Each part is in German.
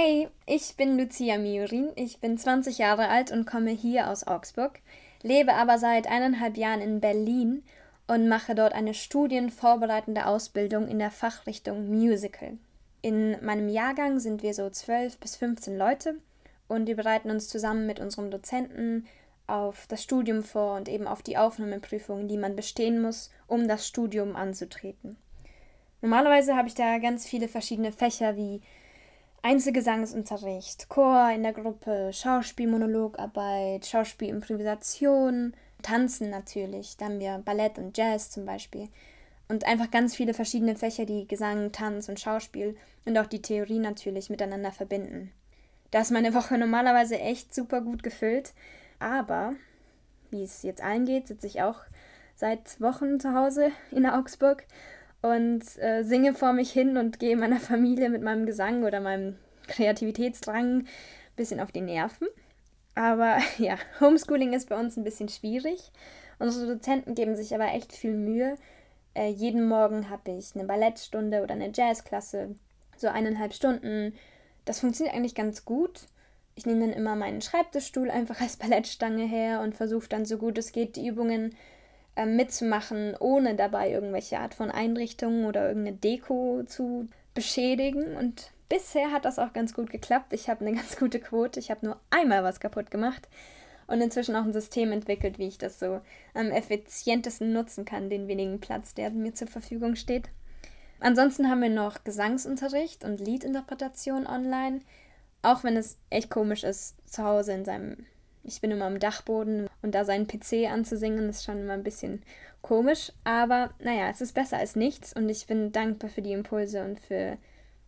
Hey, ich bin Lucia Miorin, ich bin 20 Jahre alt und komme hier aus Augsburg, lebe aber seit eineinhalb Jahren in Berlin und mache dort eine studienvorbereitende Ausbildung in der Fachrichtung Musical. In meinem Jahrgang sind wir so 12 bis 15 Leute und wir bereiten uns zusammen mit unserem Dozenten auf das Studium vor und eben auf die Aufnahmeprüfungen, die man bestehen muss, um das Studium anzutreten. Normalerweise habe ich da ganz viele verschiedene Fächer wie Einzelgesangsunterricht, Chor in der Gruppe, Schauspielmonologarbeit, Schauspielimprovisation, Tanzen natürlich. Da haben wir Ballett und Jazz zum Beispiel. Und einfach ganz viele verschiedene Fächer, die Gesang, Tanz und Schauspiel und auch die Theorie natürlich miteinander verbinden. Da ist meine Woche normalerweise echt super gut gefüllt. Aber, wie es jetzt allen geht, sitze ich auch seit Wochen zu Hause in Augsburg und äh, singe vor mich hin und gehe meiner Familie mit meinem Gesang oder meinem Kreativitätsdrang ein bisschen auf die Nerven. Aber ja, Homeschooling ist bei uns ein bisschen schwierig. Unsere Dozenten geben sich aber echt viel Mühe. Äh, jeden Morgen habe ich eine Ballettstunde oder eine Jazzklasse, so eineinhalb Stunden. Das funktioniert eigentlich ganz gut. Ich nehme dann immer meinen Schreibtischstuhl einfach als Ballettstange her und versuche dann so gut es geht die Übungen äh, mitzumachen, ohne dabei irgendwelche Art von Einrichtungen oder irgendeine Deko zu beschädigen. Und bisher hat das auch ganz gut geklappt. Ich habe eine ganz gute Quote. Ich habe nur einmal was kaputt gemacht und inzwischen auch ein System entwickelt, wie ich das so am effizientesten nutzen kann, den wenigen Platz, der mir zur Verfügung steht. Ansonsten haben wir noch Gesangsunterricht und Liedinterpretation online. Auch wenn es echt komisch ist, zu Hause in seinem ich bin immer am Dachboden und da seinen PC anzusingen, ist schon immer ein bisschen komisch. Aber naja, es ist besser als nichts und ich bin dankbar für die Impulse und für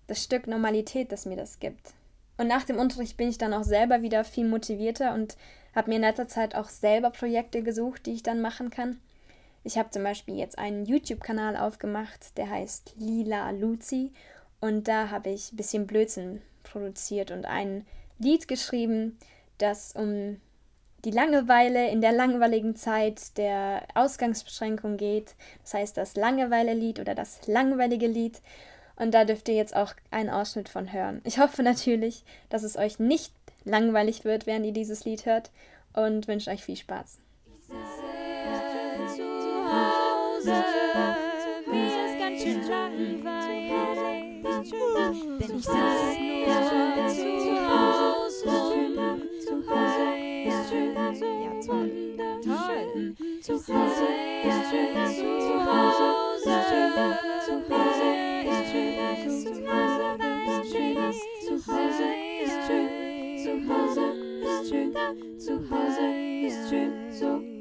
das Stück Normalität, das mir das gibt. Und nach dem Unterricht bin ich dann auch selber wieder viel motivierter und habe mir in letzter Zeit auch selber Projekte gesucht, die ich dann machen kann. Ich habe zum Beispiel jetzt einen YouTube-Kanal aufgemacht, der heißt Lila Luzi und da habe ich ein bisschen Blödsinn produziert und ein Lied geschrieben, das um die Langeweile in der langweiligen Zeit der Ausgangsbeschränkung geht. Das heißt das Langeweile-Lied oder das langweilige Lied. Und da dürft ihr jetzt auch einen Ausschnitt von hören. Ich hoffe natürlich, dass es euch nicht langweilig wird, während ihr dieses Lied hört und wünsche euch viel Spaß. Ich sitze zu Hause, mir ist ganz schön langweilig, denn ich sitze zu Hause ist schön, zu Hause ist schön, zu Hause ist schön, zu Hause ist schön, zu Hause ist schön, zu Hause ist schön, zu Hause ist schön, zu